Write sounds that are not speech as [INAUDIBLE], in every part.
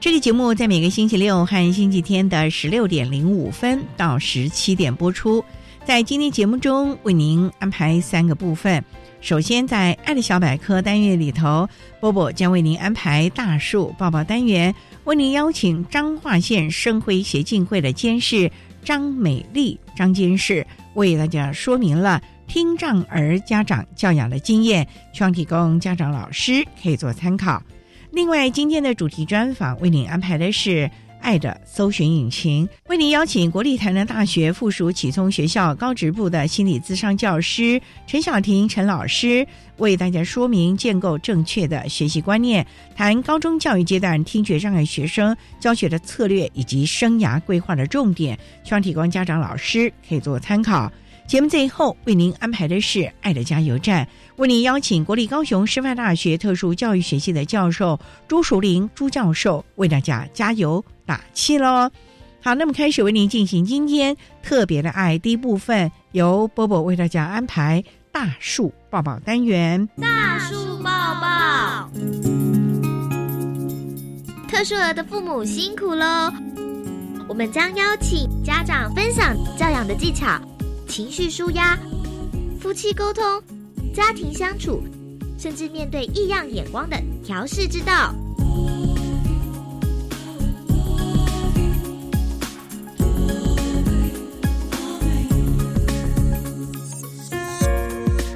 这个节目在每个星期六和星期天的十六点零五分到十七点播出。在今天节目中，为您安排三个部分。首先，在“爱的小百科”单元里头，波波将为您安排大树抱抱单元，为您邀请彰化县生辉协进会的监事张美丽张监事，为大家说明了听障儿家长教养的经验，希望提供家长老师可以做参考。另外，今天的主题专访为您安排的是“爱的搜寻引擎”，为您邀请国立台南大学附属启聪学校高职部的心理咨商教师陈小婷陈老师，为大家说明建构正确的学习观念，谈高中教育阶段听觉障碍学生教学的策略以及生涯规划的重点，希望提供家长老师可以做参考。节目最后为您安排的是“爱的加油站”，为您邀请国立高雄师范大学特殊教育学系的教授朱淑玲朱教授为大家加油打气喽。好，那么开始为您进行今天特别的爱第一部分，由波波为大家安排大树抱抱单元。大树抱抱，特殊儿的父母辛苦喽！我们将邀请家长分享教养的技巧。情绪舒压、夫妻沟通、家庭相处，甚至面对异样眼光的调试之道。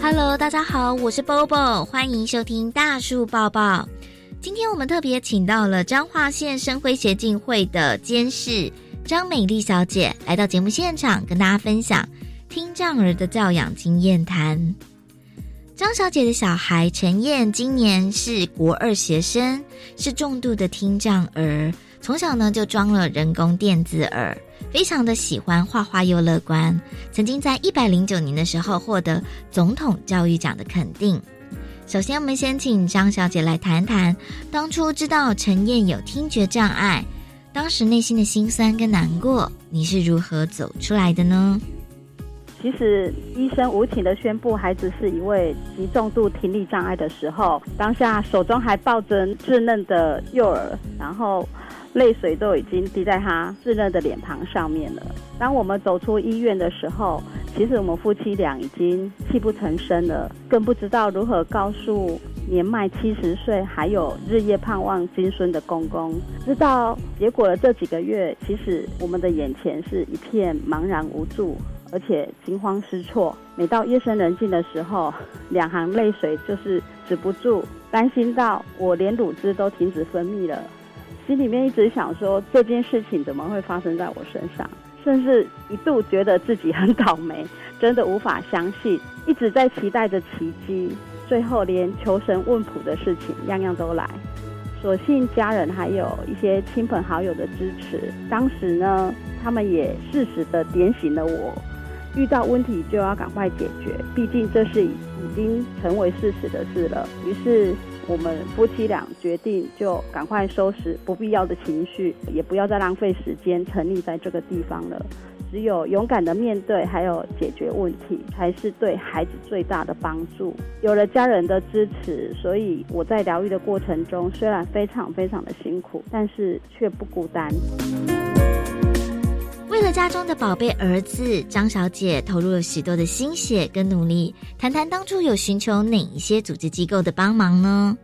Hello，大家好，我是 Bobo，欢迎收听大树抱抱。今天我们特别请到了彰化县生辉协进会的监事张美丽小姐来到节目现场，跟大家分享。听障儿的教养经验谈。张小姐的小孩陈燕今年是国二学生，是重度的听障儿。从小呢就装了人工电子耳，非常的喜欢画画又乐观。曾经在一百零九年的时候获得总统教育奖的肯定。首先，我们先请张小姐来谈谈当初知道陈燕有听觉障碍，当时内心的辛酸跟难过，你是如何走出来的呢？其实医生无情的宣布孩子是一位极重度听力障碍的时候，当下手中还抱着稚嫩的幼儿，然后泪水都已经滴在他稚嫩的脸庞上面了。当我们走出医院的时候，其实我们夫妻俩已经泣不成声了，更不知道如何告诉年迈七十岁还有日夜盼望金孙的公公。知道结果了这几个月，其实我们的眼前是一片茫然无助。而且惊慌失措，每到夜深人静的时候，[LAUGHS] 两行泪水就是止不住，担心到我连乳汁都停止分泌了，心里面一直想说这件事情怎么会发生在我身上，甚至一度觉得自己很倒霉，[LAUGHS] 真的无法相信，一直在期待着奇迹，最后连求神问卜的事情样样都来，所幸家人还有一些亲朋好友的支持，当时呢，他们也适时的点醒了我。遇到问题就要赶快解决，毕竟这是已经成为事实的事了。于是我们夫妻俩决定就赶快收拾不必要的情绪，也不要再浪费时间沉溺在这个地方了。只有勇敢的面对，还有解决问题，才是对孩子最大的帮助。有了家人的支持，所以我在疗愈的过程中，虽然非常非常的辛苦，但是却不孤单。为了家中的宝贝儿子，张小姐投入了许多的心血跟努力。谈谈当初有寻求哪一些组织机构的帮忙呢？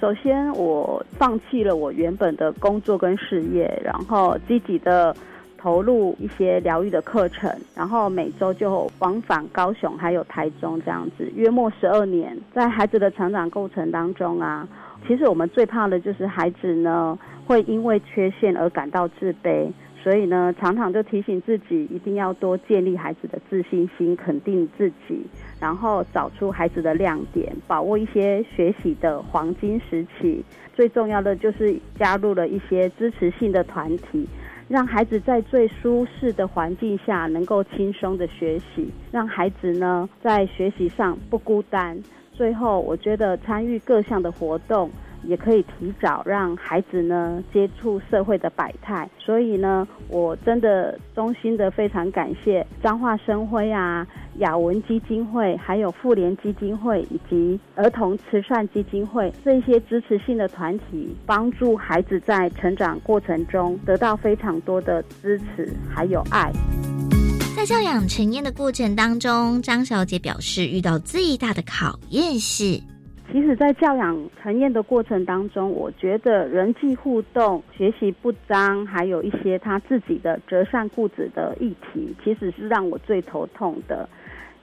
首先，我放弃了我原本的工作跟事业，然后积极的投入一些疗愈的课程，然后每周就往返高雄还有台中这样子，约莫十二年。在孩子的成长过程当中啊，其实我们最怕的就是孩子呢会因为缺陷而感到自卑。所以呢，常常就提醒自己一定要多建立孩子的自信心，肯定自己，然后找出孩子的亮点，把握一些学习的黄金时期。最重要的就是加入了一些支持性的团体，让孩子在最舒适的环境下能够轻松的学习，让孩子呢在学习上不孤单。最后，我觉得参与各项的活动。也可以提早让孩子呢接触社会的百态，所以呢，我真的衷心的非常感谢彰化生辉啊、雅文基金会、还有妇联基金会以及儿童慈善基金会这些支持性的团体，帮助孩子在成长过程中得到非常多的支持还有爱。在教养陈燕的过程当中，张小姐表示遇到最大的考验是。其实，在教养陈燕的过程当中，我觉得人际互动、学习不彰，还有一些他自己的折善固执的议题，其实是让我最头痛的。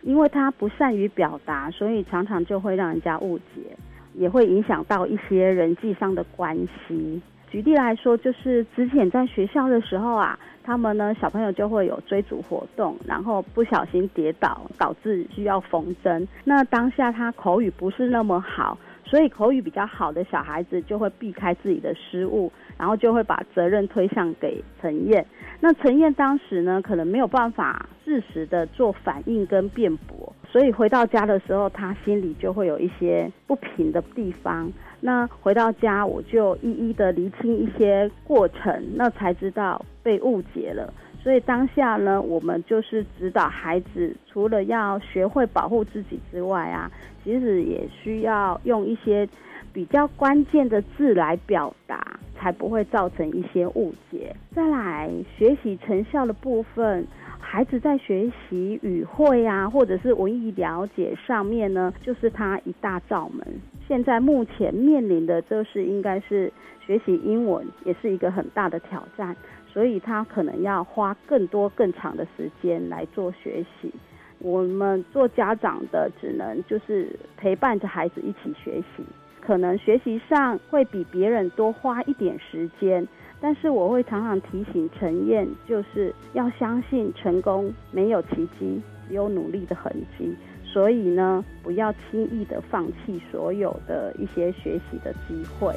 因为他不善于表达，所以常常就会让人家误解，也会影响到一些人际上的关系。举例来说，就是之前在学校的时候啊。他们呢，小朋友就会有追逐活动，然后不小心跌倒，导致需要缝针。那当下他口语不是那么好，所以口语比较好的小孩子就会避开自己的失误，然后就会把责任推向给陈燕。那陈燕当时呢，可能没有办法适时的做反应跟辩驳，所以回到家的时候，他心里就会有一些不平的地方。那回到家，我就一一的厘清一些过程，那才知道被误解了。所以当下呢，我们就是指导孩子，除了要学会保护自己之外啊，其实也需要用一些比较关键的字来表达，才不会造成一些误解。再来，学习成效的部分，孩子在学习语汇啊，或者是文艺了解上面呢，就是他一大罩门。现在目前面临的就是应该是学习英文，也是一个很大的挑战，所以他可能要花更多更长的时间来做学习。我们做家长的只能就是陪伴着孩子一起学习，可能学习上会比别人多花一点时间，但是我会常常提醒陈燕，就是要相信成功没有奇迹，只有努力的痕迹。所以呢，不要轻易的放弃所有的一些学习的机会。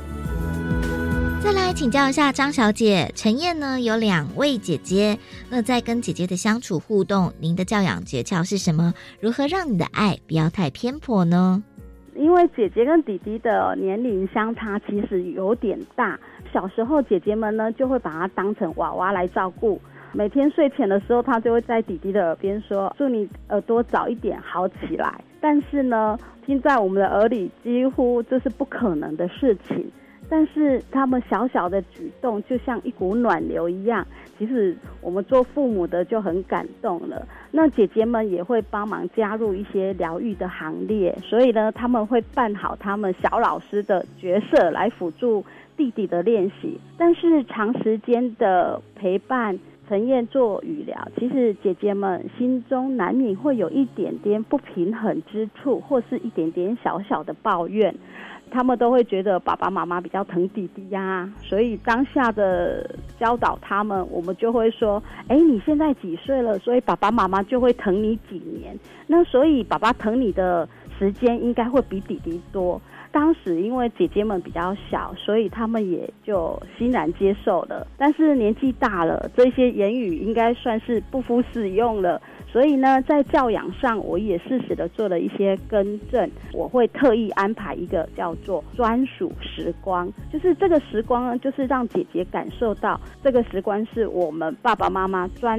再来请教一下张小姐，陈燕呢有两位姐姐，那在跟姐姐的相处互动，您的教养诀窍是什么？如何让你的爱不要太偏颇呢？因为姐姐跟弟弟的年龄相差其实有点大，小时候姐姐们呢就会把她当成娃娃来照顾。每天睡前的时候，他就会在弟弟的耳边说：“祝你耳朵早一点好起来。”但是呢，听在我们的耳里，几乎这是不可能的事情。但是他们小小的举动，就像一股暖流一样，其实我们做父母的就很感动了。那姐姐们也会帮忙加入一些疗愈的行列，所以呢，他们会扮好他们小老师的角色来辅助弟弟的练习。但是长时间的陪伴。陈燕做语疗，其实姐姐们心中难免会有一点点不平衡之处，或是一点点小小的抱怨。他们都会觉得爸爸妈妈比较疼弟弟呀，所以当下的教导他们，我们就会说：哎，你现在几岁了？所以爸爸妈妈就会疼你几年。那所以爸爸疼你的时间应该会比弟弟多。当时因为姐姐们比较小，所以他们也就欣然接受了。但是年纪大了，这些言语应该算是不敷使用了。所以呢，在教养上，我也适时的做了一些更正。我会特意安排一个叫做专属时光，就是这个时光呢，就是让姐姐感受到这个时光是我们爸爸妈妈专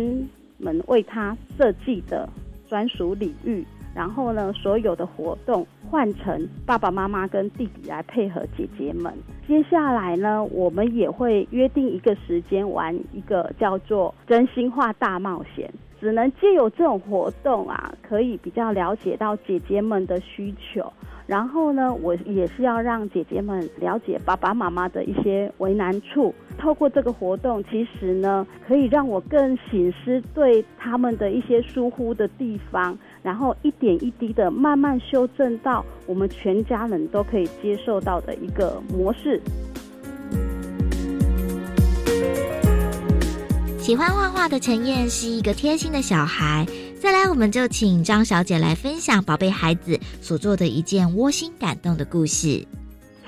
门为他设计的专属领域，然后呢，所有的活动换成爸爸妈妈跟弟弟来配合姐姐们。接下来呢，我们也会约定一个时间玩一个叫做真心话大冒险。只能借由这种活动啊，可以比较了解到姐姐们的需求。然后呢，我也是要让姐姐们了解爸爸妈妈的一些为难处。透过这个活动，其实呢，可以让我更醒思对他们的一些疏忽的地方，然后一点一滴的慢慢修正到我们全家人都可以接受到的一个模式。喜欢画画的陈燕是一个贴心的小孩。再来，我们就请张小姐来分享宝贝孩子所做的一件窝心感动的故事。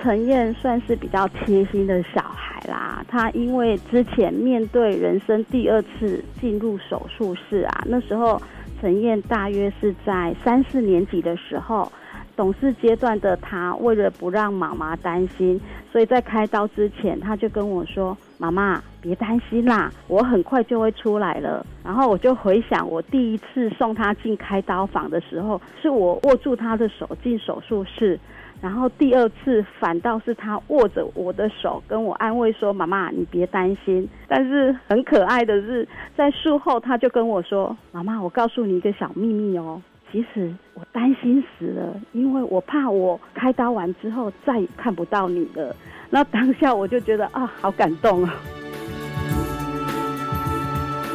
陈燕算是比较贴心的小孩啦。她因为之前面对人生第二次进入手术室啊，那时候陈燕大约是在三四年级的时候。懂事阶段的她，为了不让妈妈担心，所以在开刀之前，她就跟我说：“妈妈，别担心啦，我很快就会出来了。”然后我就回想，我第一次送她进开刀房的时候，是我握住她的手进手术室，然后第二次反倒是他握着我的手跟我安慰说：“妈妈，你别担心。”但是很可爱的是，在术后他就跟我说：“妈妈，我告诉你一个小秘密哦。”其实我担心死了，因为我怕我开刀完之后再也看不到你了。那当下我就觉得啊，好感动啊！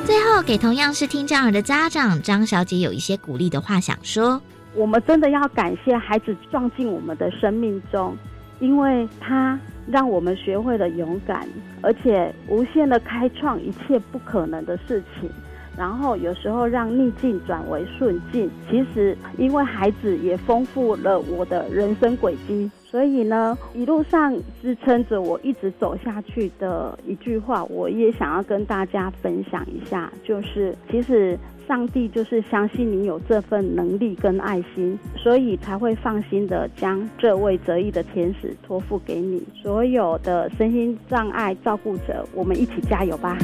最后，给同样是听障儿的家长张小姐有一些鼓励的话想说：我们真的要感谢孩子撞进我们的生命中，因为他让我们学会了勇敢，而且无限的开创一切不可能的事情。然后有时候让逆境转为顺境，其实因为孩子也丰富了我的人生轨迹，所以呢，一路上支撑着我一直走下去的一句话，我也想要跟大家分享一下，就是其实上帝就是相信你有这份能力跟爱心，所以才会放心的将这位折翼的天使托付给你。所有的身心障碍照顾者，我们一起加油吧！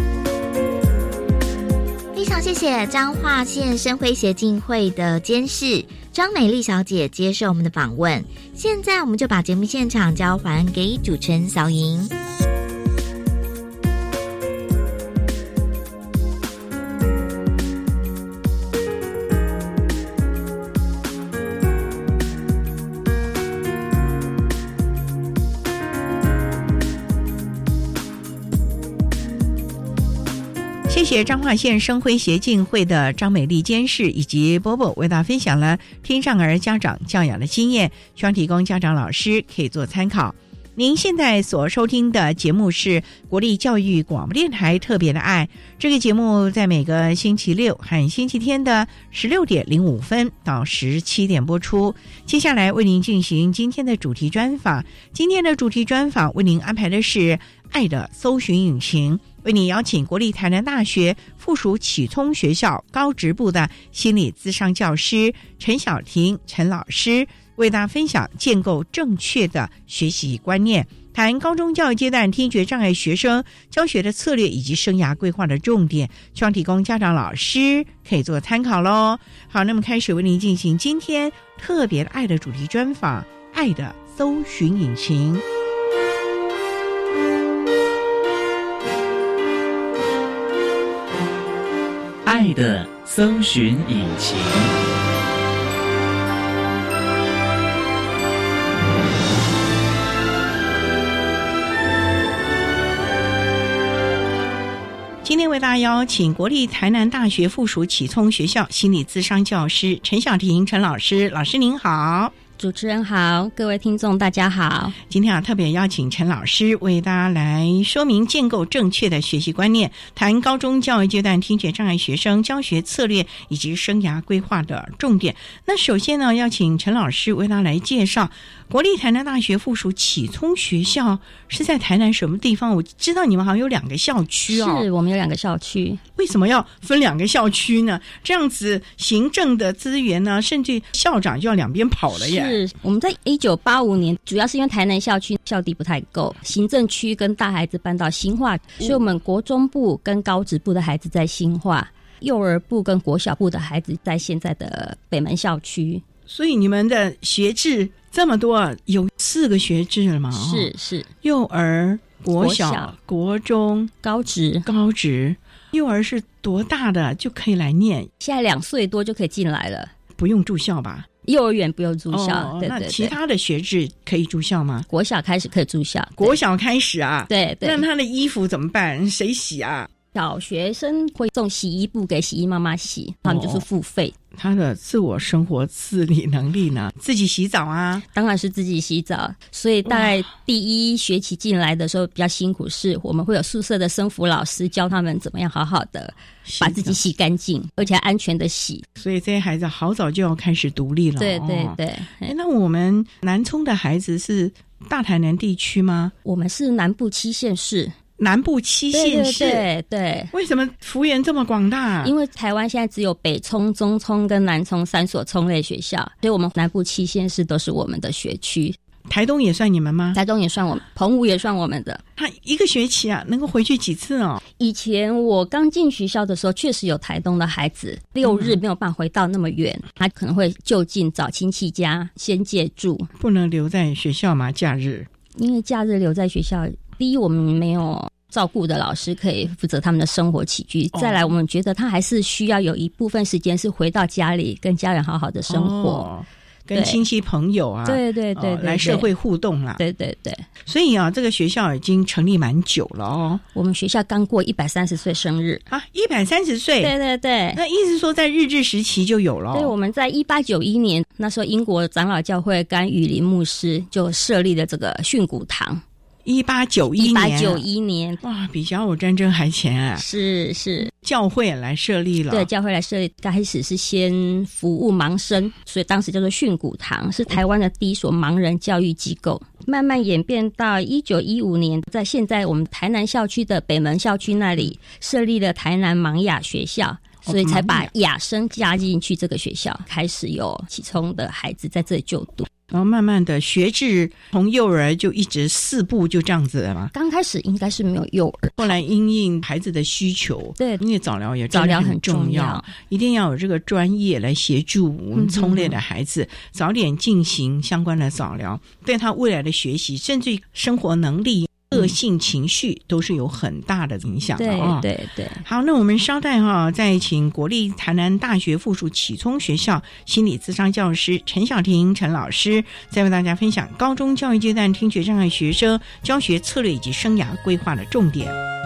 非常谢谢彰化县生辉协进会的监事张美丽小姐接受我们的访问。现在我们就把节目现场交还给主持人小莹。谢彰化县生辉协进会的张美丽监事以及波波为大家分享了听障儿家长教养的经验，希望提供家长老师可以做参考。您现在所收听的节目是国立教育广播电台特别的爱，这个节目在每个星期六和星期天的十六点零五分到十七点播出。接下来为您进行今天的主题专访，今天的主题专访为您安排的是爱的搜寻引擎。为你邀请国立台南大学附属启聪学校高职部的心理咨商教师陈晓婷陈老师，为大家分享建构正确的学习观念，谈高中教育阶段听觉障碍学生教学的策略以及生涯规划的重点，希望提供家长老师可以做参考喽。好，那么开始为您进行今天特别的爱的主题专访，爱的搜寻引擎。爱的搜寻引擎。今天为大家邀请国立台南大学附属启聪学校心理咨商教师陈晓婷陈老师，老师您好。主持人好，各位听众大家好。今天啊，特别邀请陈老师为大家来说明建构正确的学习观念，谈高中教育阶段听觉障碍学生教学策略以及生涯规划的重点。那首先呢，要请陈老师为大家来介绍国立台南大学附属启聪学校是在台南什么地方？我知道你们好像有两个校区哦，是我们有两个校区。为什么要分两个校区呢？这样子行政的资源呢，甚至校长就要两边跑了耶。是我们在一九八五年，主要是因为台南校区校地不太够，行政区跟大孩子搬到新化，所以我们国中部跟高职部的孩子在新化。幼儿部跟国小部的孩子在现在的北门校区。所以你们的学制这么多，有四个学制了吗？是是，幼儿、国国、小国中、高职高职。幼儿是多大的就可以来念？现在两岁多就可以进来了。不用住校吧？幼儿园不用住校，对对对。其他的学制可以住校吗？国小开始可以住校，国小开始啊？对对那他的衣服怎么办？谁洗啊？小学生会送洗衣布给洗衣妈妈洗，他们就是付费，他的自我生活自理能力呢？自己洗澡啊？当然是自己洗澡。所以大概第一学期进来的时候比较辛苦，是我们会有宿舍的生服老师教他们怎么样好好的把自己洗干净，而且还安全的洗。所以这些孩子好早就要开始独立了。对对哦对，哎，那我们南充的孩子是大台南地区吗？我们是南部七县市，南部七县市。对对。为什么幅员这么广大？因为台湾现在只有北冲、中冲跟南冲三所冲类学校，所以我们南部七县市都是我们的学区。台东也算你们吗？台东也算我们，澎湖也算我们的。他一个学期啊，能够回去几次哦？以前我刚进学校的时候，确实有台东的孩子六日没有办法回到那么远，他可能会就近找亲戚家先借住，不能留在学校吗？假日？因为假日留在学校，第一我们没有。照顾的老师可以负责他们的生活起居，哦再来，我们觉得他还是需要有一部分时间是回到家里跟家人好好的生活。哦跟对亲戚朋友啊，对对对哦对，对来社会互动啦。对对对，所以啊，这个学校已经成立蛮久了哦。我们学校刚过一百三十岁生日。啊，一百三十岁。对对对。那意思说在日治时期就有了哦。对，我们在一八九一年那时候，英国长老教会甘雨林牧师就设立了这个训诂堂。一八九一年一年，八九一年，哇，比甲午战争还前啊！是是，教会来设立了，对，教会来设立，开始是先服务盲生，所以当时叫做训古堂，是台湾的第一所盲人教育机构。慢慢演变到一九一五年，在现在我们台南校区的北门校区那里设立了台南盲雅学校。所以才把雅生加进去这个学校，开始有启聪的孩子在这里就读。然后慢慢的学制从幼儿就一直四步就这样子的嘛。刚开始应该是没有幼儿，后来因应孩子的需求，对，因为早疗也早疗很重要，一定要有这个专业来协助我们聪烈的孩子、嗯、早点进行相关的早疗，对他未来的学习甚至生活能力。个性情绪都是有很大的影响的啊！对对对，好，那我们稍待哈，再请国立台南大学附属启聪学校心理咨商教师陈小婷陈老师，再为大家分享高中教育阶段听觉障碍学生教学策略以及生涯规划的重点。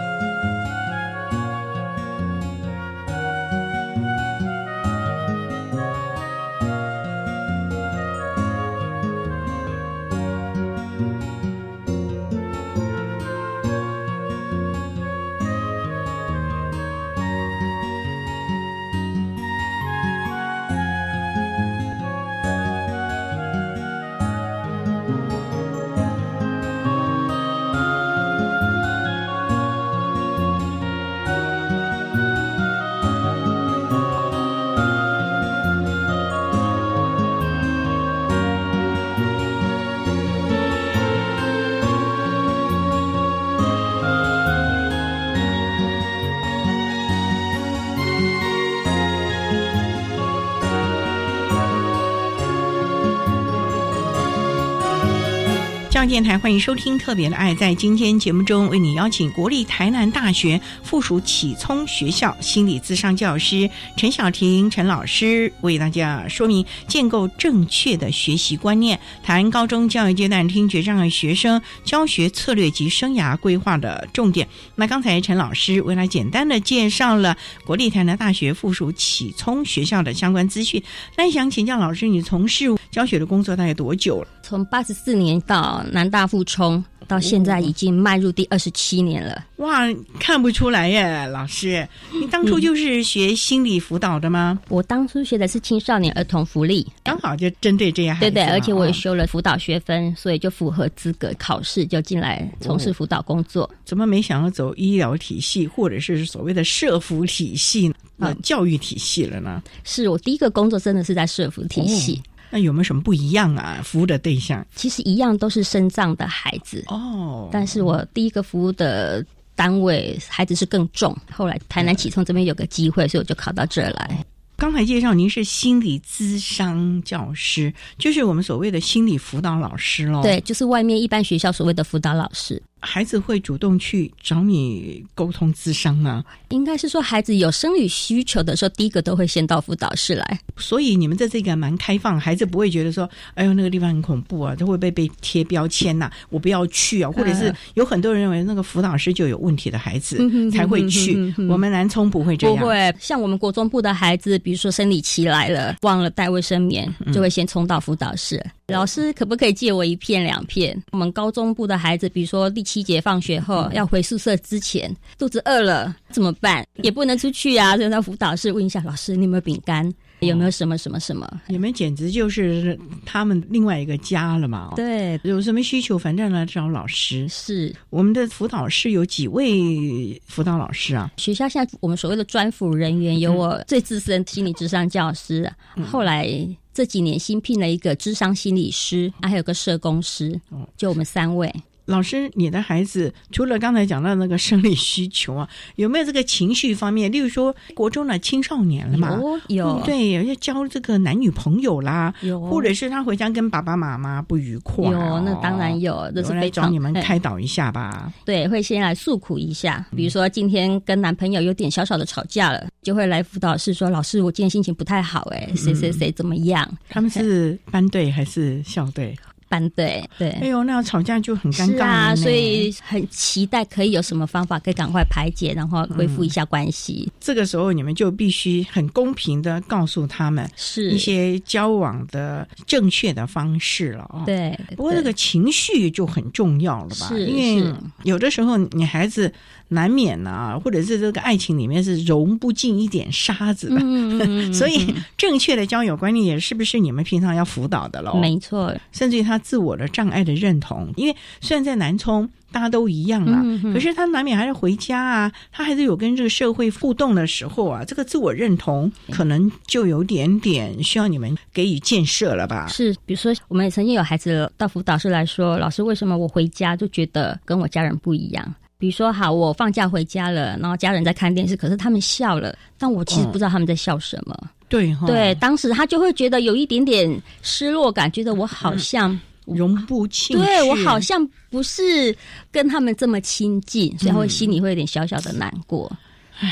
电台欢迎收听《特别的爱》。在今天节目中，为你邀请国立台南大学附属启聪学校心理咨商教师陈小婷陈老师，为大家说明建构正确的学习观念，谈高中教育阶段听觉障碍学生教学策略及生涯规划的重点。那刚才陈老师为了简单的介绍了国立台南大学附属启聪学校的相关资讯，那想请教老师，你从事教学的工作大概多久了？从八十四年到南大附中，到现在已经迈入第二十七年了。哇，看不出来耶，老师，你当初就是学心理辅导的吗？我当初学的是青少年儿童福利，刚好就针对这样。对对，而且我也修了辅导学分，所以就符合资格考试，就进来从事辅导工作。哦、怎么没想要走医疗体系，或者是所谓的社服体系、呃、嗯、教育体系了呢？是我第一个工作，真的是在社服体系。哦那有没有什么不一样啊？服务的对象其实一样都是身障的孩子哦，但是我第一个服务的单位孩子是更重。后来台南启聪这边有个机会，所以我就考到这儿来。刚才介绍您是心理咨商教师，就是我们所谓的心理辅导老师喽。对，就是外面一般学校所谓的辅导老师。孩子会主动去找你沟通咨商吗？应该是说，孩子有生理需求的时候，第一个都会先到辅导室来。所以你们在这个蛮开放，孩子不会觉得说，哎呦那个地方很恐怖啊，他会被被贴标签呐，我不要去啊，或者是有很多人认为那个辅导师就有问题的孩子 [LAUGHS] 才会去。我们南充不会这样，[LAUGHS] 不会像我们国中部的孩子，比如说生理期来了，忘了带卫生棉，就会先冲到辅导室。老师可不可以借我一片两片？我们高中部的孩子，比如说第七节放学后要回宿舍之前，肚子饿了怎么办？也不能出去啊，所以到辅导室问一下老师，你有没有饼干？有没有什么什么什么？你们简直就是他们另外一个家了嘛！对，有什么需求，反正来找老师。是我们的辅导室有几位辅导老师啊？学校现在我们所谓的专辅人员，有我最资深心理智商教师，后来。这几年新聘了一个智商心理师，还有个社工师，就我们三位。老师，你的孩子除了刚才讲到那个生理需求啊，[LAUGHS] 有没有这个情绪方面？例如说，国中的青少年了嘛，有对，要交这个男女朋友啦，有，或者是他回家跟爸爸妈妈不愉快，有，那当然有，这是来找你们开 [LAUGHS] 导一下吧。对，会先来诉苦一下，比如说今天跟男朋友有点小小的吵架了，就会来辅导室说：“老师，我今天心情不太好，哎，谁谁谁怎么样？”他们是班队还是校队？班队对，哎呦，那样吵架就很尴尬啊，所以很期待可以有什么方法可以赶快排解，然后恢复一下关系。这个时候你们就必须很公平的告诉他们，是一些交往的正确的方式了啊。对，不过这个情绪就很重要了吧？是，因为有的时候你孩子。难免呢，或者是这个爱情里面是融不进一点沙子的，嗯 [LAUGHS] 所以正确的交友观念也是不是你们平常要辅导的喽？没错，甚至于他自我的障碍的认同，因为虽然在南充大家都一样啊，可是他难免还是回家啊，他还是有跟这个社会互动的时候啊，这个自我认同可能就有点点需要你们给予建设了吧？是，比如说我们也曾经有孩子到辅导室来说，老师为什么我回家就觉得跟我家人不一样？比如说，好，我放假回家了，然后家人在看电视，可是他们笑了，但我其实不知道他们在笑什么。对，对，当时他就会觉得有一点点失落感，觉得我好像融不进，对我好像不是跟他们这么亲近，所以会心里会有点小小的难过。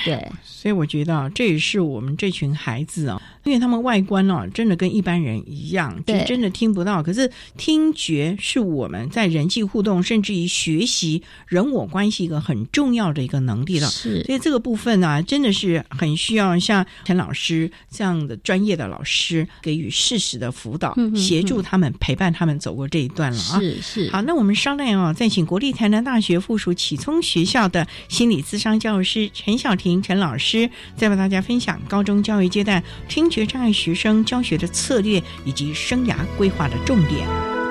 对，所以我觉得这也是我们这群孩子啊。因为他们外观哦，真的跟一般人一样，就真的听不到。可是听觉是我们在人际互动，甚至于学习人我关系一个很重要的一个能力了。是，所以这个部分呢，真的是很需要像陈老师这样的专业的老师给予适时的辅导，协助他们陪伴他们走过这一段了啊。是是。好，那我们商量哦，再请国立台南大学附属启聪学校的心理咨商教师陈小婷陈老师，再为大家分享高中教育阶段听。学障碍学生教学的策略以及生涯规划的重点。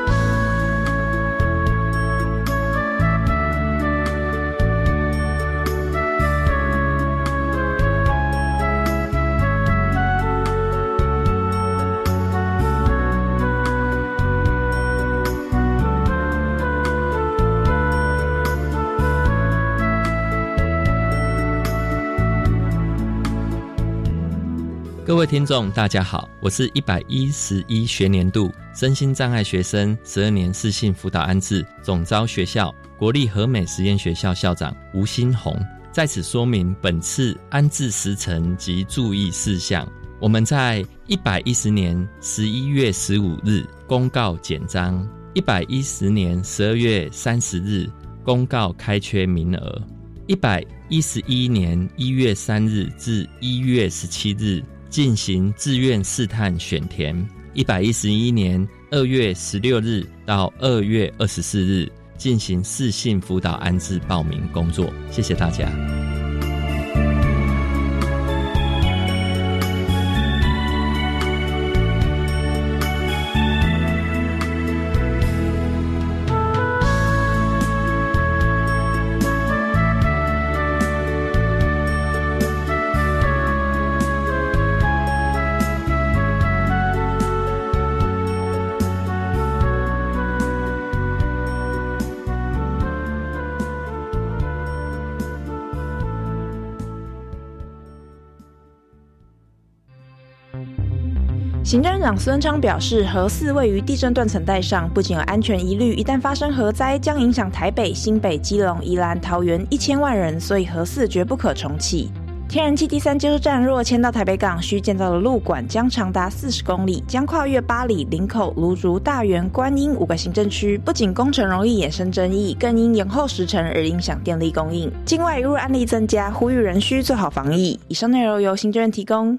各位听众，大家好，我是一百一十一学年度身心障碍学生十二年四性辅导安置总招学校国立和美实验学校校长吴新红，在此说明本次安置时程及注意事项。我们在一百一十年十一月十五日公告简章，一百一十年十二月三十日公告开缺名额，一百一十一年一月三日至一月十七日。进行自愿试探选填，一百一十一年二月十六日到二月二十四日进行试性辅导安置报名工作。谢谢大家。行政长孙昌表示，核四位于地震断层带上，不仅有安全疑虑，一旦发生核灾，将影响台北、新北、基隆、宜兰、桃园一千万人，所以核四绝不可重启。天然气第三接收站若迁到台北港，需建造的路管将长达四十公里，将跨越八里、林口、芦竹、大园、观音五个行政区。不仅工程容易衍生争议，更因延后时程而影响电力供应。境外入案例增加，呼吁人需做好防疫。以上内容由行政院提供。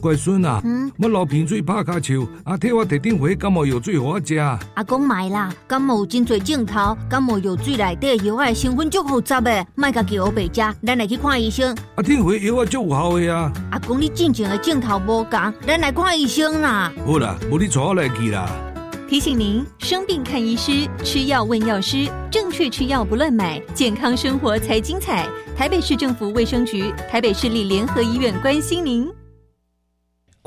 乖孙啊，我流鼻水拍卡球，阿替我摕点回感冒药水给我食。阿公买啦，感冒有真多镜头，感冒药水内底药的成分足复杂诶，卖家叫我白食，咱来去看医生。阿天回药啊足有效的啊。阿公你进前的镜头无共，咱来看医生啦。好啦，无你带我来去啦。提醒您：生病看医师，吃药问药师，正确吃药不乱买，健康生活才精彩。台北市政府卫生局、台北市立联合医院关心您。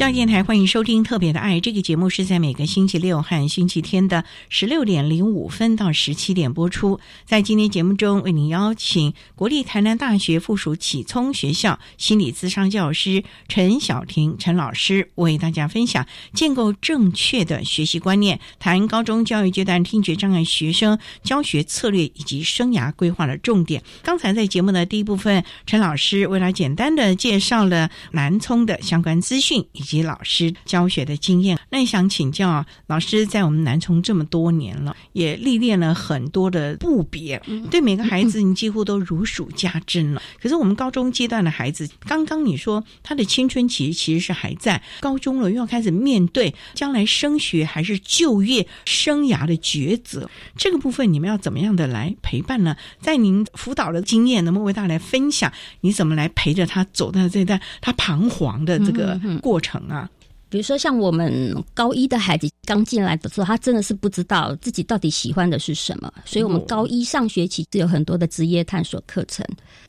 教育电台欢迎收听《特别的爱》这个节目，是在每个星期六和星期天的十六点零五分到十七点播出。在今天节目中，为您邀请国立台南大学附属启聪学校心理咨商教师陈晓婷陈老师，为大家分享建构正确的学习观念，谈高中教育阶段听觉障碍学生教学策略以及生涯规划的重点。刚才在节目的第一部分，陈老师为了简单的介绍了南聪的相关资讯以老师教学的经验，那想请教啊，老师在我们南充这么多年了，也历练了很多的部别，对每个孩子你几乎都如数家珍了。可是我们高中阶段的孩子，刚刚你说他的青春期其实是还在高中了，又要开始面对将来升学还是就业生涯的抉择，这个部分你们要怎么样的来陪伴呢？在您辅导的经验，能不能为大家来分享？你怎么来陪着他走到这段他彷徨的这个过程？啊，比如说像我们高一的孩子刚进来的时候，他真的是不知道自己到底喜欢的是什么，所以我们高一上学期是有很多的职业探索课程。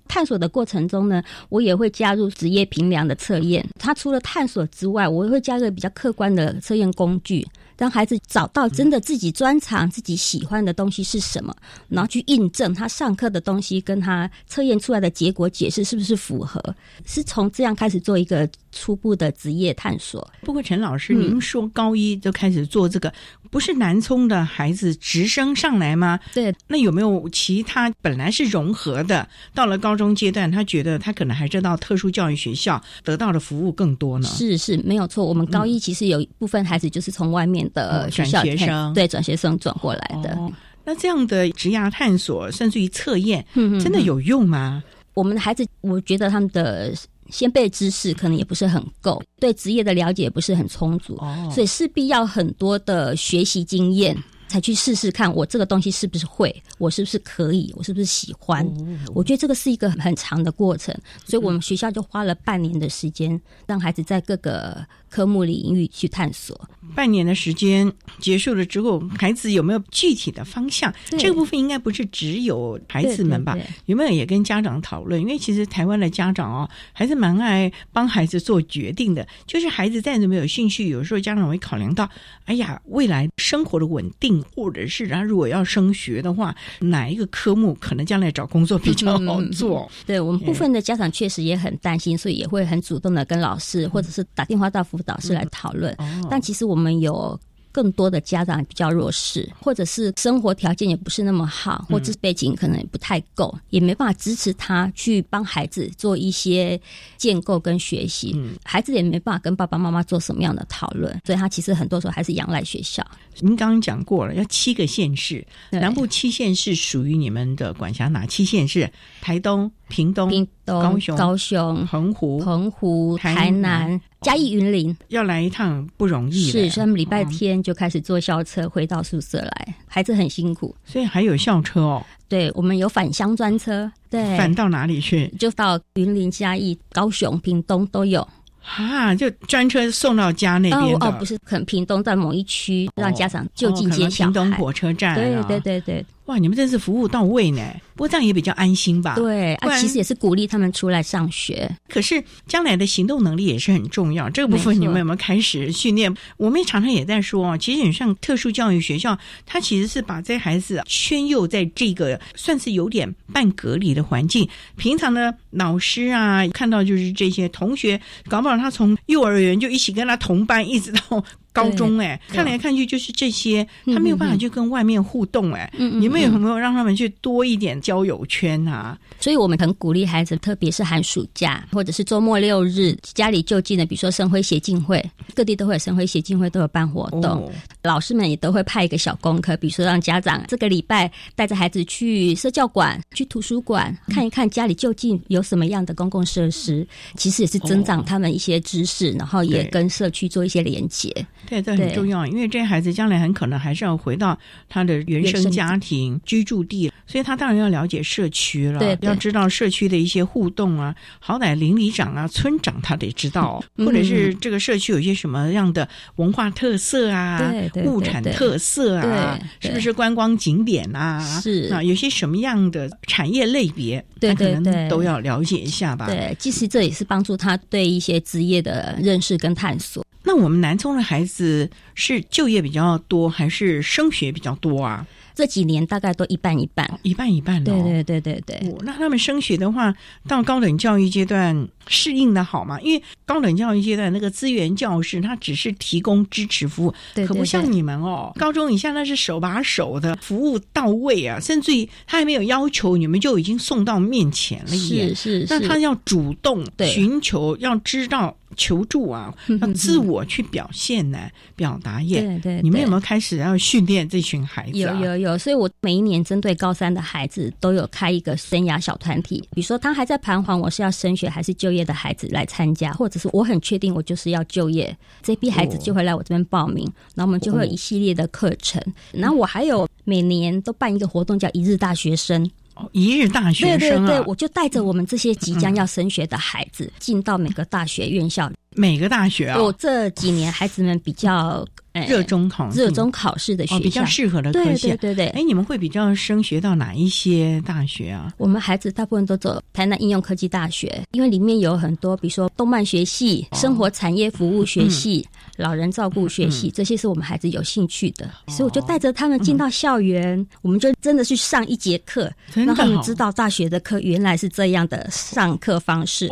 探索的过程中呢，我也会加入职业评量的测验。他除了探索之外，我也会加入比较客观的测验工具。让孩子找到真的自己专长、自己喜欢的东西是什么，然后去印证他上课的东西跟他测验出来的结果解释是不是符合，是从这样开始做一个初步的职业探索。不过陈老师，您说高一就开始做这个，不是南充的孩子直升上来吗？对，那有没有其他本来是融合的，到了高中阶段，他觉得他可能还是到特殊教育学校得到的服务更多呢？是是，没有错。我们高一其实有一部分孩子就是从外面。的转学生对转学生转过来的，那这样的职涯探索甚至于测验，真的有用吗？我们的孩子，我觉得他们的先辈知识可能也不是很够，对职业的了解也不是很充足，所以势必要很多的学习经验。才去试试看，我这个东西是不是会，我是不是可以，我是不是喜欢？我觉得这个是一个很长的过程，所以我们学校就花了半年的时间，让孩子在各个科目领域去探索。半年的时间结束了之后，孩子有没有具体的方向？这个部分应该不是只有孩子们吧？有没有也跟家长讨论？因为其实台湾的家长哦，还是蛮爱帮孩子做决定的。就是孩子再怎么有兴趣，有时候家长会考量到，哎呀，未来生活的稳定。定，或者是他如果要升学的话，哪一个科目可能将来找工作比较好做？对我们部分的家长确实也很担心，所以也会很主动的跟老师或者是打电话到辅导室来讨论。但其实我们有。更多的家长比较弱势，或者是生活条件也不是那么好，或者背景可能也不太够，也没办法支持他去帮孩子做一些建构跟学习。孩子也没办法跟爸爸妈妈做什么样的讨论，所以他其实很多时候还是仰赖学校。您刚刚讲过了，要七个县市，南部七县市属于你们的管辖哪七县市？台东、屏东、高雄、高雄、澎湖、澎湖、台南。嘉义云林要来一趟不容易，是，所以他们礼拜天就开始坐校车回到宿舍来，孩子很辛苦，所以还有校车哦。对，我们有返乡专车，对，返到哪里去？就到云林、嘉义、高雄、屏东都有。啊，就专车送到家那边哦，不是，可能屏东在某一区让家长就近接小孩。屏东火车站，对对对对。哇，你们真是服务到位呢！不过这样也比较安心吧？对，啊，其实也是鼓励他们出来上学。可是将来的行动能力也是很重要，这个部分你们有没有开始训练？我们也常常也在说啊，其实你像特殊教育学校，它其实是把这孩子圈诱在这个算是有点半隔离的环境。平常的，老师啊看到就是这些同学，搞不好他从幼儿园就一起跟他同班，一直到。高中哎，看来看去就是这些，他没有办法去跟外面互动哎。你们有没有让他们去多一点交友圈啊？所以我们很鼓励孩子，特别是寒暑假或者是周末六日，家里就近的，比如说生辉协进会，各地都会有生辉协进会都有办活动，老师们也都会派一个小功课，比如说让家长这个礼拜带着孩子去社教馆、去图书馆看一看家里就近有什么样的公共设施，其实也是增长他们一些知识，然后也跟社区做一些连接。对，这很重要，因为这些孩子将来很可能还是要回到他的原生家庭。居住地，所以他当然要了解社区了，要知道社区的一些互动啊，好歹邻里长啊、村长他得知道，或者是这个社区有一些什么样的文化特色啊、物产特色啊，是不是观光景点啊？是啊，有些什么样的产业类别，他可能都要了解一下吧。对，其实这也是帮助他对一些职业的认识跟探索。那我们南充的孩子是就业比较多，还是升学比较多啊？这几年大概都一半一半，一半一半的。对对对对对。那他们升学的话，到高等教育阶段适应的好吗？因为高等教育阶段那个资源教室，它只是提供支持服务，可不像你们哦。高中以下那是手把手的服务到位啊，甚至于他还没有要求，你们就已经送到面前了。是是是。那他要主动寻求，要知道。求助啊，要自我去表现呢，表达耶。对对，你们有没有开始要训练这群孩子？有有有，所以我每一年针对高三的孩子都有开一个生涯小团体。比如说他还在彷徨，我是要升学还是就业的孩子来参加，或者是我很确定我就是要就业，这批孩子就会来我这边报名，然后我们就会有一系列的课程。然后我还有每年都办一个活动，叫一日大学生。一日大学生，对对对，我就带着我们这些即将要升学的孩子，进到每个大学院校，每个大学啊。我这几年孩子们比较热衷考热衷考试的学校，比较适合的科系，对对对。哎，你们会比较升学到哪一些大学啊？我们孩子大部分都走台南应用科技大学，因为里面有很多，比如说动漫学系、生活产业服务学系。老人照顾学习，这些是我们孩子有兴趣的，所以我就带着他们进到校园，我们就真的去上一节课，让他们知道大学的课原来是这样的上课方式，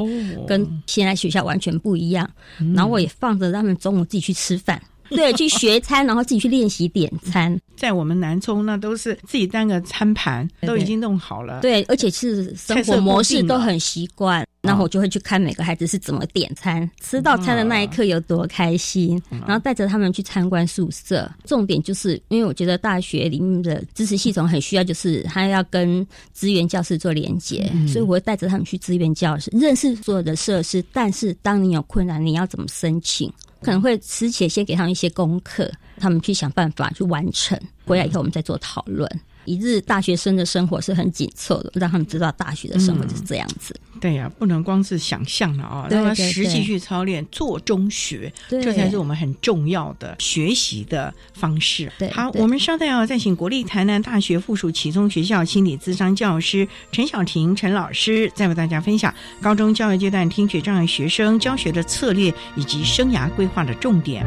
跟现在学校完全不一样。然后我也放着他们中午自己去吃饭。[LAUGHS] 对，去学餐，然后自己去练习点餐。在我们南充，那都是自己单个餐盘都已经弄好了。对，而且是生活模式都很习惯。然后我就会去看每个孩子是怎么点餐，吃到餐的那一刻有多开心。然后带着他们去参观宿舍。重点就是，因为我觉得大学里面的知识系统很需要，就是他要跟资源教室做连接，所以我会带着他们去资源教室，认识所有的设施。但是当你有困难，你要怎么申请？可能会之前先给他们一些功课，他们去想办法去完成。回来以后，我们再做讨论。一日大学生的生活是很紧凑的，让他们知道大学的生活就是这样子。对呀，不能光是想象了啊，让他实际去操练，做中学，这才是我们很重要的学习的方式。好，我们稍待要再请国立台南大学附属启聪学校心理咨商教师陈小婷陈老师，再为大家分享高中教育阶段听觉障碍学生教学的策略以及生涯规划的重点。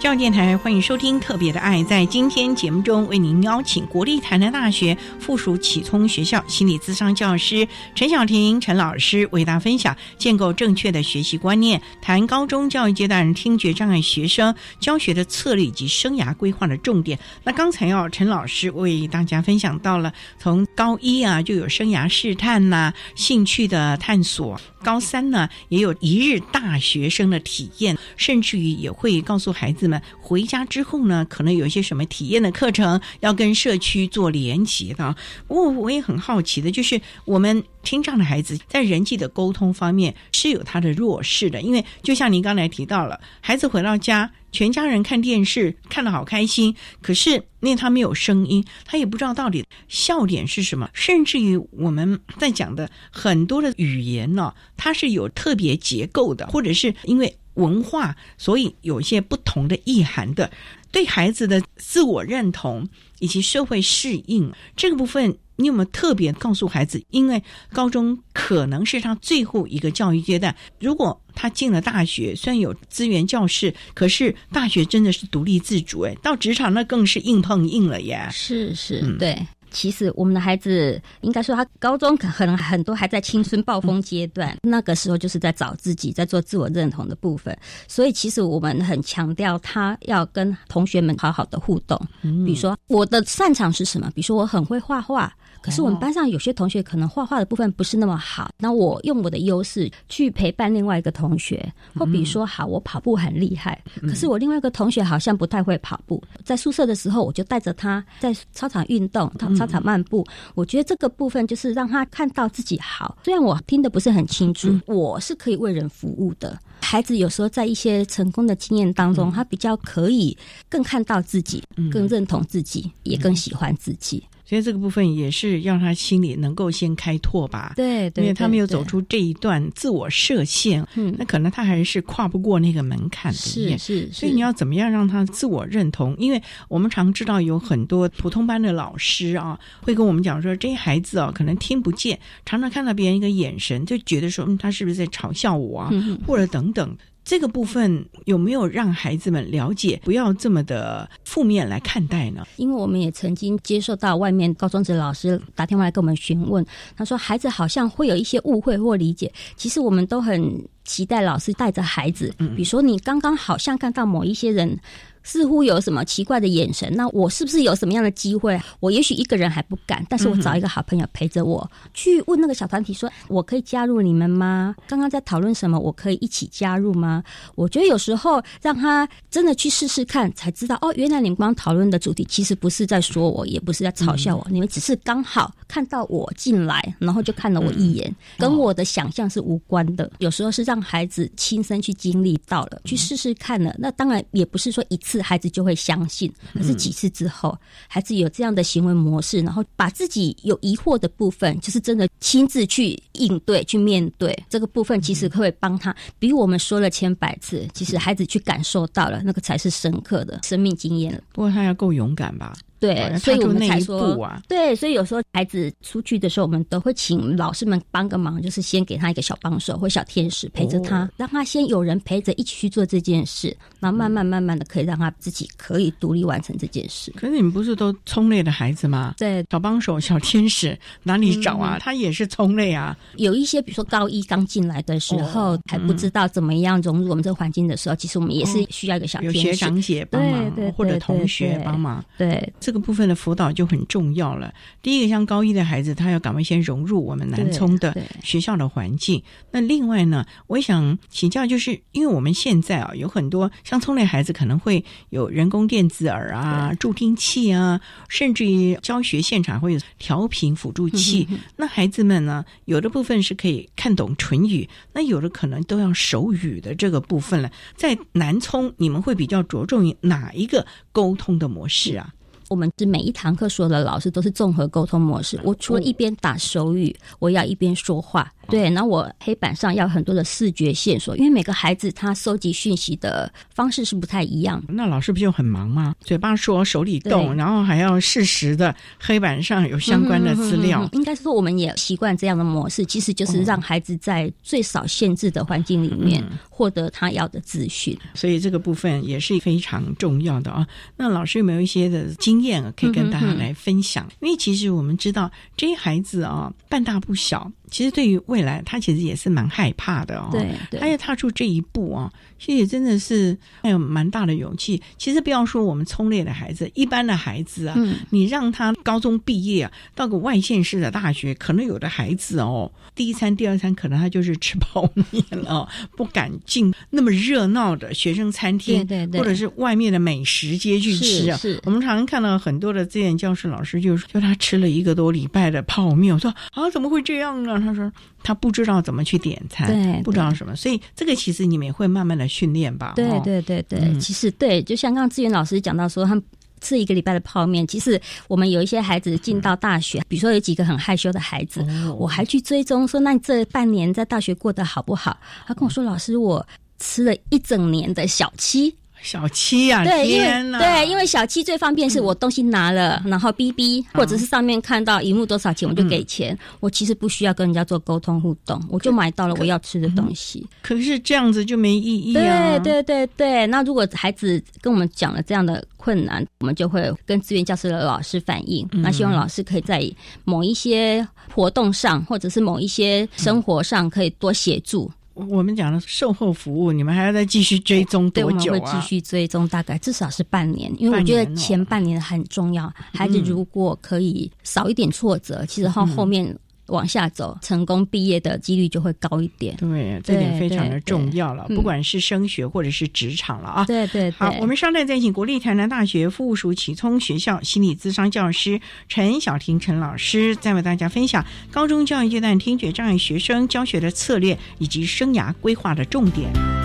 教育电台，欢迎收听《特别的爱》。在今天节目中，为您邀请国立台南大学附属启聪学校心理咨商教师陈晓婷陈老师为大家分享建构正确的学习观念，谈高中教育阶段听觉障碍学生教学的策略以及生涯规划的重点。那刚才要陈老师为大家分享到了，从高一啊就有生涯试探呐、兴趣的探索。高三呢，也有一日大学生的体验，甚至于也会告诉孩子们，回家之后呢，可能有一些什么体验的课程要跟社区做联结的。不过我也很好奇的，就是我们听障的孩子在人际的沟通方面是有他的弱势的，因为就像您刚才提到了，孩子回到家。全家人看电视看得好开心，可是因为他没有声音，他也不知道到底笑点是什么。甚至于我们在讲的很多的语言呢，它是有特别结构的，或者是因为文化，所以有一些不同的意涵的。对孩子的自我认同以及社会适应这个部分。你有没有特别告诉孩子？因为高中可能是他最后一个教育阶段。如果他进了大学，虽然有资源教室，可是大学真的是独立自主。哎，到职场那更是硬碰硬了耶。是是，对。其实我们的孩子，应该说他高中可能很多还在青春暴风阶段，那个时候就是在找自己，在做自我认同的部分。所以其实我们很强调他要跟同学们好好的互动。比如说我的擅长是什么？比如说我很会画画。可是我们班上有些同学可能画画的部分不是那么好，那我用我的优势去陪伴另外一个同学，或比如说，好，我跑步很厉害，可是我另外一个同学好像不太会跑步，在宿舍的时候我就带着他在操场运动，操场漫步。我觉得这个部分就是让他看到自己好，虽然我听得不是很清楚，我是可以为人服务的。孩子有时候在一些成功的经验当中，他比较可以更看到自己，更认同自己，也更喜欢自己。所以这个部分也是让他心里能够先开拓吧，对，因为他没有走出这一段自我设限，嗯，那可能他还是跨不过那个门槛的，是是。所以你要怎么样让他自我认同？因为我们常知道有很多普通班的老师啊，会跟我们讲说，这些孩子啊，可能听不见，常常看到别人一个眼神，就觉得说，嗯，他是不是在嘲笑我啊，或者等等。这个部分有没有让孩子们了解，不要这么的负面来看待呢？因为我们也曾经接受到外面高中职老师打电话来跟我们询问，他说孩子好像会有一些误会或理解，其实我们都很期待老师带着孩子，比如说你刚刚好像看到某一些人。似乎有什么奇怪的眼神，那我是不是有什么样的机会？我也许一个人还不敢，但是我找一个好朋友陪着我去问那个小团体，说我可以加入你们吗？刚刚在讨论什么？我可以一起加入吗？我觉得有时候让他真的去试试看，才知道哦，原来你们刚刚讨论的主题其实不是在说我，也不是在嘲笑我，你们只是刚好看到我进来，然后就看了我一眼，跟我的想象是无关的。有时候是让孩子亲身去经历到了，去试试看了。那当然也不是说一次。次孩子就会相信，可是几次之后，孩子有这样的行为模式，然后把自己有疑惑的部分，就是真的亲自去应对、去面对这个部分，其实会帮他比我们说了千百次，其实孩子去感受到了，那个才是深刻的生命经验。不过他要够勇敢吧。对，所以我们才说，对，所以有时候孩子出去的时候，我们都会请老师们帮个忙，就是先给他一个小帮手或小天使陪着他，让他先有人陪着一起去做这件事，然后慢慢慢慢的可以让他自己可以独立完成这件事。可是你们不是都聪类的孩子吗？对，小帮手、小天使哪里找啊？他也是聪类啊。有一些，比如说高一刚进来的时候还不知道怎么样融入我们这个环境的时候，其实我们也是需要一个小天使、学长姐帮忙，或者同学帮忙。对。这个部分的辅导就很重要了。第一个，像高一的孩子，他要赶快先融入我们南充的学校的环境。那另外呢，我想请教，就是因为我们现在啊，有很多像聪类孩子可能会有人工电子耳啊、助听器啊，甚至于教学现场会有调频辅助器。那孩子们呢，有的部分是可以看懂唇语，那有的可能都要手语的这个部分了。在南充，你们会比较着重于哪一个沟通的模式啊？我们是每一堂课所有的老师都是综合沟通模式。我除了一边打手语，我要一边说话。对，然后我黑板上要很多的视觉线索，因为每个孩子他收集讯息的方式是不太一样。那老师不就很忙吗？嘴巴说，手里动，然后还要适时的黑板上有相关的资料。应该是说，我们也习惯这样的模式，其实就是让孩子在最少限制的环境里面获得他要的资讯。所以这个部分也是非常重要的啊。那老师有没有一些的经验可以跟大家来分享？因为其实我们知道这些孩子啊，半大不小。其实对于未来，他其实也是蛮害怕的哦。对，他要踏出这一步啊，其实也真的是还有蛮大的勇气。其实不要说我们聪烈的孩子，一般的孩子啊，你让他高中毕业啊，到个外县市的大学，可能有的孩子哦，第一餐、第二餐可能他就是吃泡面了，不敢进那么热闹的学生餐厅，对对，或者是外面的美食街去吃啊。是，我们常常看到很多的资源教师老师就说，就他吃了一个多礼拜的泡面，我说啊，怎么会这样呢？他说他不知道怎么去点餐，对，不知道什么，所以这个其实你们也会慢慢的训练吧。对对对对，其实对，就像刚刚志远老师讲到说，他吃一个礼拜的泡面，其实我们有一些孩子进到大学，比如说有几个很害羞的孩子，我还去追踪说，那你这半年在大学过得好不好？他跟我说，老师，我吃了一整年的小七。小七呀，对，因为对，因为小七最方便是我东西拿了，然后哔哔，或者是上面看到荧幕多少钱我就给钱，我其实不需要跟人家做沟通互动，我就买到了我要吃的东西。可是这样子就没意义啊！对对对对，那如果孩子跟我们讲了这样的困难，我们就会跟资源教室的老师反映，那希望老师可以在某一些活动上，或者是某一些生活上可以多协助。我们讲的售后服务，你们还要再继续追踪多久啊？对，我们会继续追踪，大概至少是半年，因为我觉得前半年很重要。孩子如果可以少一点挫折，其实后后面。往下走，成功毕业的几率就会高一点。对，这点非常的重要了。不管是升学或者是职场了啊。对对。好，我们稍待再请国立台南大学附属启聪学校心理咨商教师陈小婷陈老师，再为大家分享高中教育阶段听觉障碍学生教学的策略以及生涯规划的重点。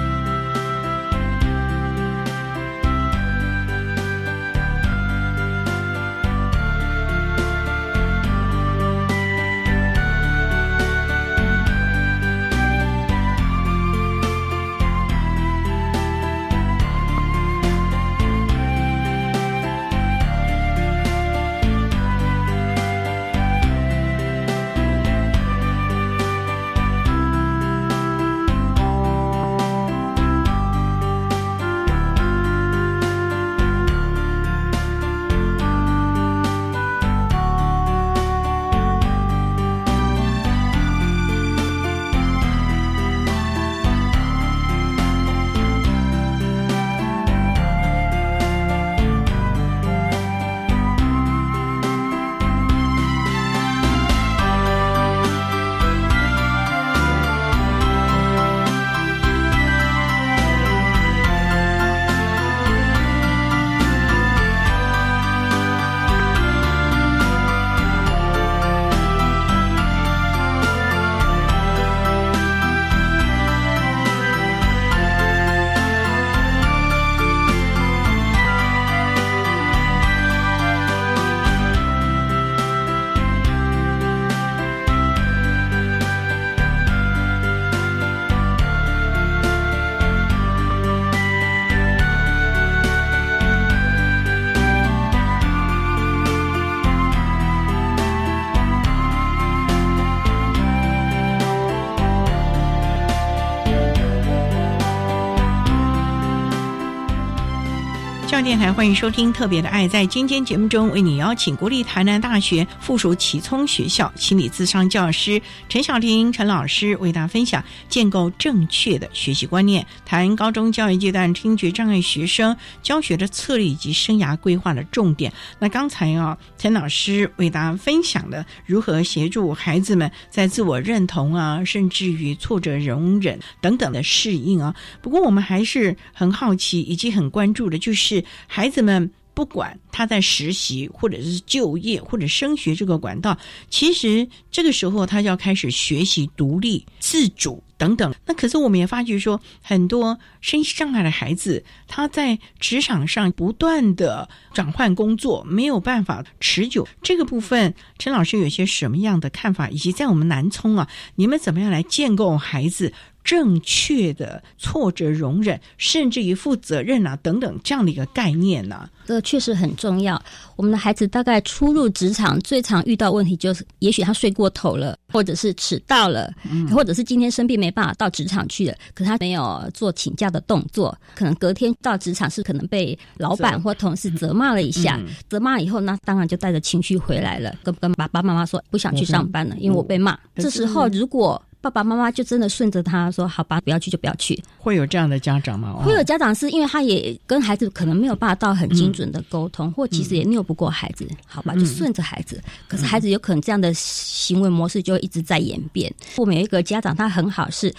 电台欢迎收听《特别的爱》。在今天节目中，为你邀请国立台南大学附属启聪学校心理咨商教师陈小婷陈老师为大家分享建构正确的学习观念，谈高中教育阶段听觉障碍学生教学的策略以及生涯规划的重点。那刚才啊，陈老师为大家分享的如何协助孩子们在自我认同啊，甚至于挫折容忍等等的适应啊。不过，我们还是很好奇以及很关注的，就是。孩子们不管他在实习，或者是就业，或者升学这个管道，其实这个时候他就要开始学习独立、自主等等。那可是我们也发觉说，很多身心障碍的孩子，他在职场上不断的转换工作，没有办法持久。这个部分，陈老师有些什么样的看法？以及在我们南充啊，你们怎么样来建构孩子？正确的挫折容忍，甚至于负责任啊等等这样的一个概念呢？这确实很重要。我们的孩子大概初入职场，最常遇到问题就是，也许他睡过头了，或者是迟到了，或者是今天生病没办法到职场去了，可他没有做请假的动作，可能隔天到职场是可能被老板或同事责骂了一下，责骂以后那当然就带着情绪回来了，跟跟爸爸妈妈说不想去上班了，因为我被骂。这时候如果爸爸妈妈就真的顺着他说：“好吧，不要去就不要去。”会有这样的家长吗？会有家长是因为他也跟孩子可能没有办法到很精准的沟通，或其实也拗不过孩子，好吧，就顺着孩子。可是孩子有可能这样的行为模式就一直在演变。我们有一个家长，他很好，是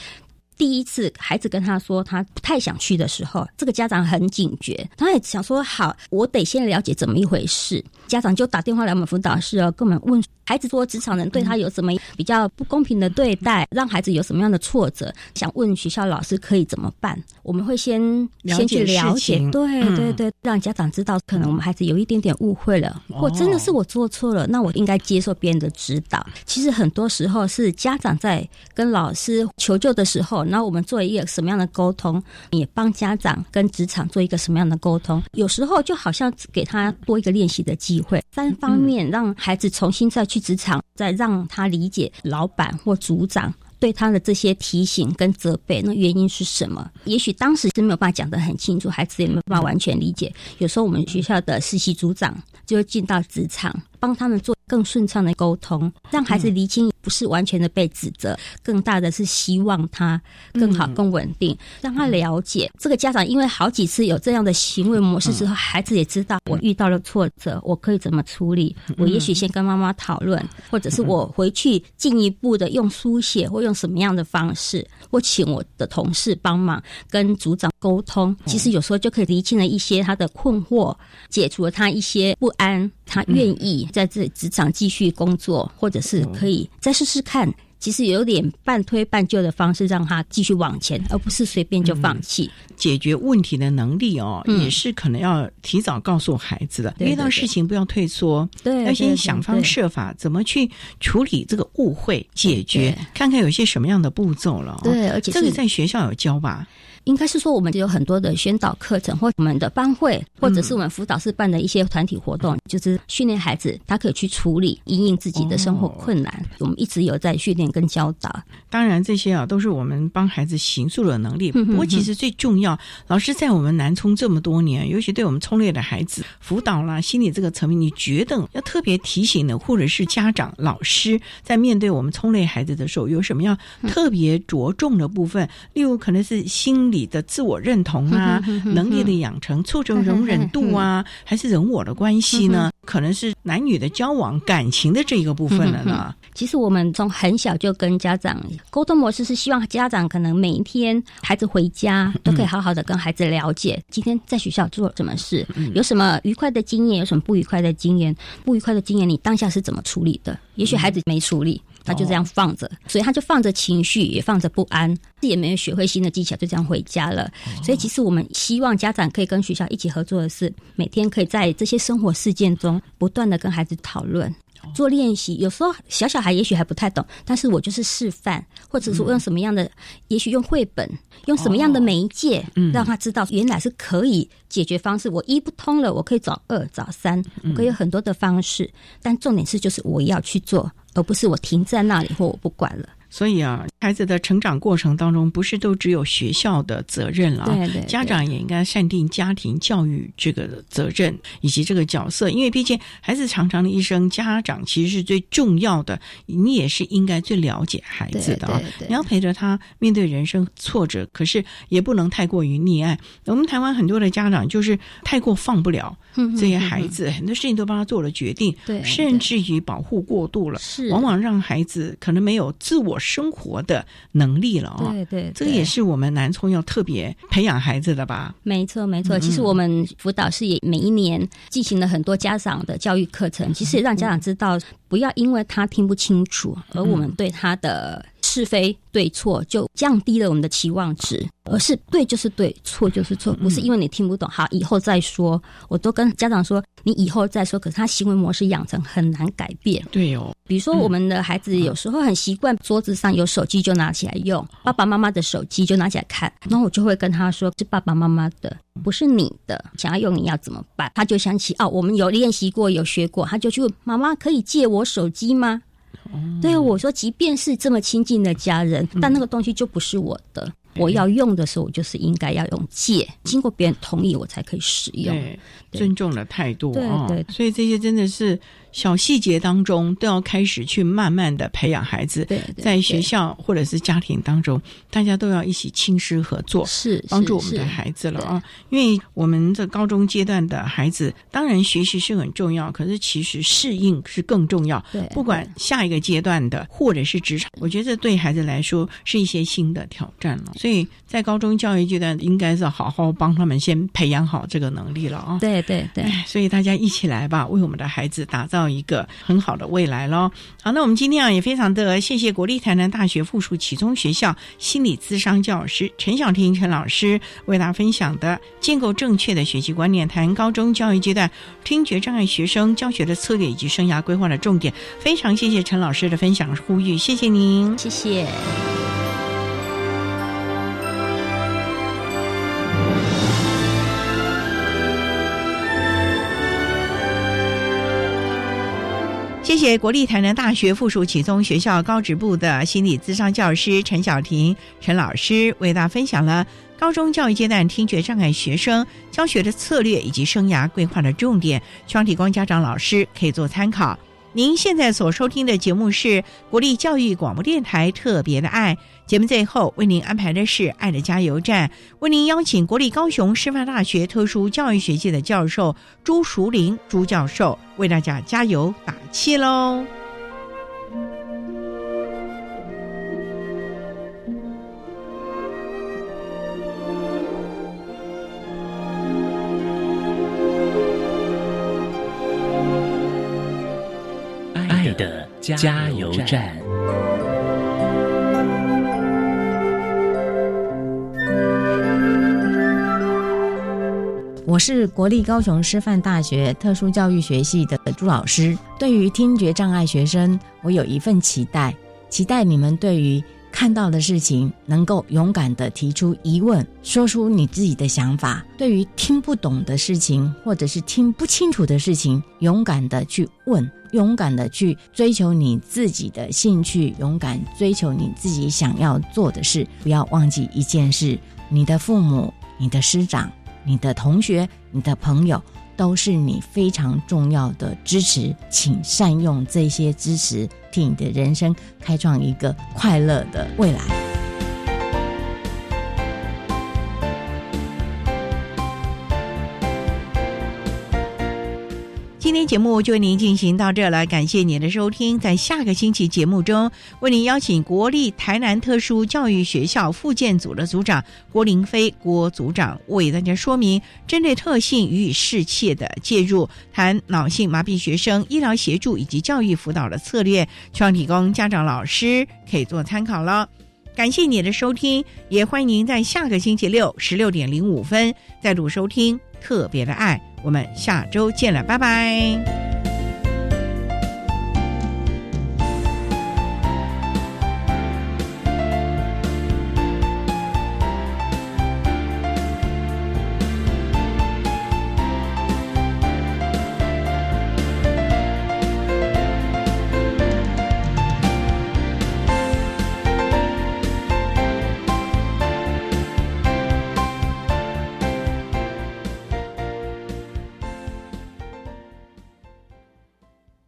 第一次孩子跟他说他不太想去的时候，这个家长很警觉，他也想说：“好，我得先了解怎么一回事。”家长就打电话来我们辅导室哦，跟我们问。孩子说职场人对他有什么比较不公平的对待，让孩子有什么样的挫折，想问学校老师可以怎么办？我们会先先去了解，对对对，让家长知道可能我们孩子有一点点误会了，或真的是我做错了，那我应该接受别人的指导。其实很多时候是家长在跟老师求救的时候，然后我们做一个什么样的沟通，也帮家长跟职场做一个什么样的沟通。有时候就好像给他多一个练习的机会，三方面让孩子重新再去。去职场，再让他理解老板或组长对他的这些提醒跟责备，那原因是什么？也许当时是没有办法讲得很清楚，孩子也没有办法完全理解。有时候我们学校的实习组长就会进到职场，帮他们做。更顺畅的沟通，让孩子厘清不是完全的被指责，更大的是希望他更好、更稳定，让他了解这个家长因为好几次有这样的行为模式之后，孩子也知道我遇到了挫折，我可以怎么处理。我也许先跟妈妈讨论，或者是我回去进一步的用书写或用什么样的方式，或请我的同事帮忙跟组长沟通。其实有时候就可以厘清了一些他的困惑，解除了他一些不安。他愿意在这职场继续工作，或者是可以再试试看。其实有点半推半就的方式，让他继续往前，而不是随便就放弃。解决问题的能力哦，也是可能要提早告诉孩子的。遇到事情不要退缩，对，要先想方设法怎么去处理这个误会，解决，看看有些什么样的步骤了。对，而且这个在学校有教吧。应该是说，我们有很多的宣导课程，或我们的班会，或者是我们辅导室办的一些团体活动，就是训练孩子，他可以去处理、应应自己的生活困难。我们一直有在训练跟教导。当然，这些啊都是我们帮孩子行塑的能力。不过，其实最重要，老师在我们南充这么多年，尤其对我们聪烈的孩子辅导啦、心理这个层面，你觉得要特别提醒的，或者是家长、老师在面对我们聪烈孩子的时候，有什么样特别着重的部分？例如，可能是心理。你的自我认同啊，能力的养成，促成容忍度啊，还是人我的关系呢？可能是男女的交往、感情的这一个部分了呢。其实我们从很小就跟家长沟通模式是希望家长可能每一天孩子回家都可以好好的跟孩子了解今天在学校做了什么事，有什么愉快的经验，有什么不愉快的经验，不愉快的经验你当下是怎么处理的？也许孩子没处理。他就这样放着，所以他就放着情绪，也放着不安，也没有学会新的技巧，就这样回家了。所以，其实我们希望家长可以跟学校一起合作的是，每天可以在这些生活事件中不断的跟孩子讨论、做练习。有时候小小孩也许还不太懂，但是我就是示范，或者说用什么样的，也许用绘本，用什么样的媒介，让他知道原来是可以解决方式。我一不通了，我可以找二、找三，我可以有很多的方式。但重点是，就是我要去做。而不是我停在那里或我不管了。所以啊，孩子的成长过程当中，不是都只有学校的责任了对对，家长也应该善定家庭教育这个责任以及这个角色，因为毕竟孩子长长的一生，家长其实是最重要的，你也是应该最了解孩子的啊。你要陪着他面对人生挫折，可是也不能太过于溺爱。我们台湾很多的家长就是太过放不了这些孩子，很多事情都帮他做了决定，对，甚至于保护过度了，是往往让孩子可能没有自我。生活的能力了哦。对对，这个也是我们南充要特别培养孩子的吧？没错没错，其实我们辅导室也每一年进行了很多家长的教育课程，其实也让家长知道，不要因为他听不清楚，而我们对他的。是非对错就降低了我们的期望值，而是对就是对，错就是错，不是因为你听不懂，好以后再说。我都跟家长说，你以后再说，可是他行为模式养成很难改变。对哦，比如说我们的孩子有时候很习惯桌子上有手机就拿起来用，爸爸妈妈的手机就拿起来看，然后我就会跟他说，是爸爸妈妈的，不是你的，想要用你要怎么办？他就想起哦，我们有练习过，有学过，他就去问妈妈，可以借我手机吗？对，我说，即便是这么亲近的家人，但那个东西就不是我的。我要用的时候，我就是应该要用借，经过别人同意，我才可以使用。尊重的态度，对对。所以这些真的是。小细节当中都要开始去慢慢的培养孩子，对在学校或者是家庭当中，大家都要一起亲师合作，是帮助我们的孩子了啊！因为我们这高中阶段的孩子，当然学习是很重要，可是其实适应是更重要。对，不管下一个阶段的或者是职场，我觉得这对孩子来说是一些新的挑战了。所以在高中教育阶段，应该是好好帮他们先培养好这个能力了啊！对对对，所以大家一起来吧，为我们的孩子打造。一个很好的未来喽。好，那我们今天啊也非常的谢谢国立台南大学附属启聪学校心理咨商教师陈小婷陈老师为大家分享的建构正确的学习观念，谈高中教育阶段听觉障碍学生教学的策略以及生涯规划的重点。非常谢谢陈老师的分享呼吁，谢谢您，谢谢。谢谢国立台南大学附属启聪学校高职部的心理咨商教师陈小婷陈老师为大家分享了高中教育阶段听觉障碍学生教学的策略以及生涯规划的重点，希望提供家长老师可以做参考。您现在所收听的节目是国立教育广播电台特别的爱节目，最后为您安排的是爱的加油站，为您邀请国立高雄师范大学特殊教育学系的教授朱淑玲朱教授为大家加油打气喽。加油站。我是国立高雄师范大学特殊教育学系的朱老师。对于听觉障碍学生，我有一份期待，期待你们对于。看到的事情，能够勇敢的提出疑问，说出你自己的想法。对于听不懂的事情，或者是听不清楚的事情，勇敢的去问，勇敢的去追求你自己的兴趣，勇敢追求你自己想要做的事。不要忘记一件事：你的父母、你的师长、你的同学、你的朋友。都是你非常重要的支持，请善用这些支持，替你的人生开创一个快乐的未来。今天节目就为您进行到这了，感谢您的收听。在下个星期节目中，为您邀请国立台南特殊教育学校附建组的组长郭林飞郭组长为大家说明针对特性予以适切的介入，谈脑性麻痹学生医疗协助以及教育辅导的策略，希望提供家长老师可以做参考了。感谢你的收听，也欢迎您在下个星期六十六点零五分再度收听特别的爱。我们下周见了，拜拜。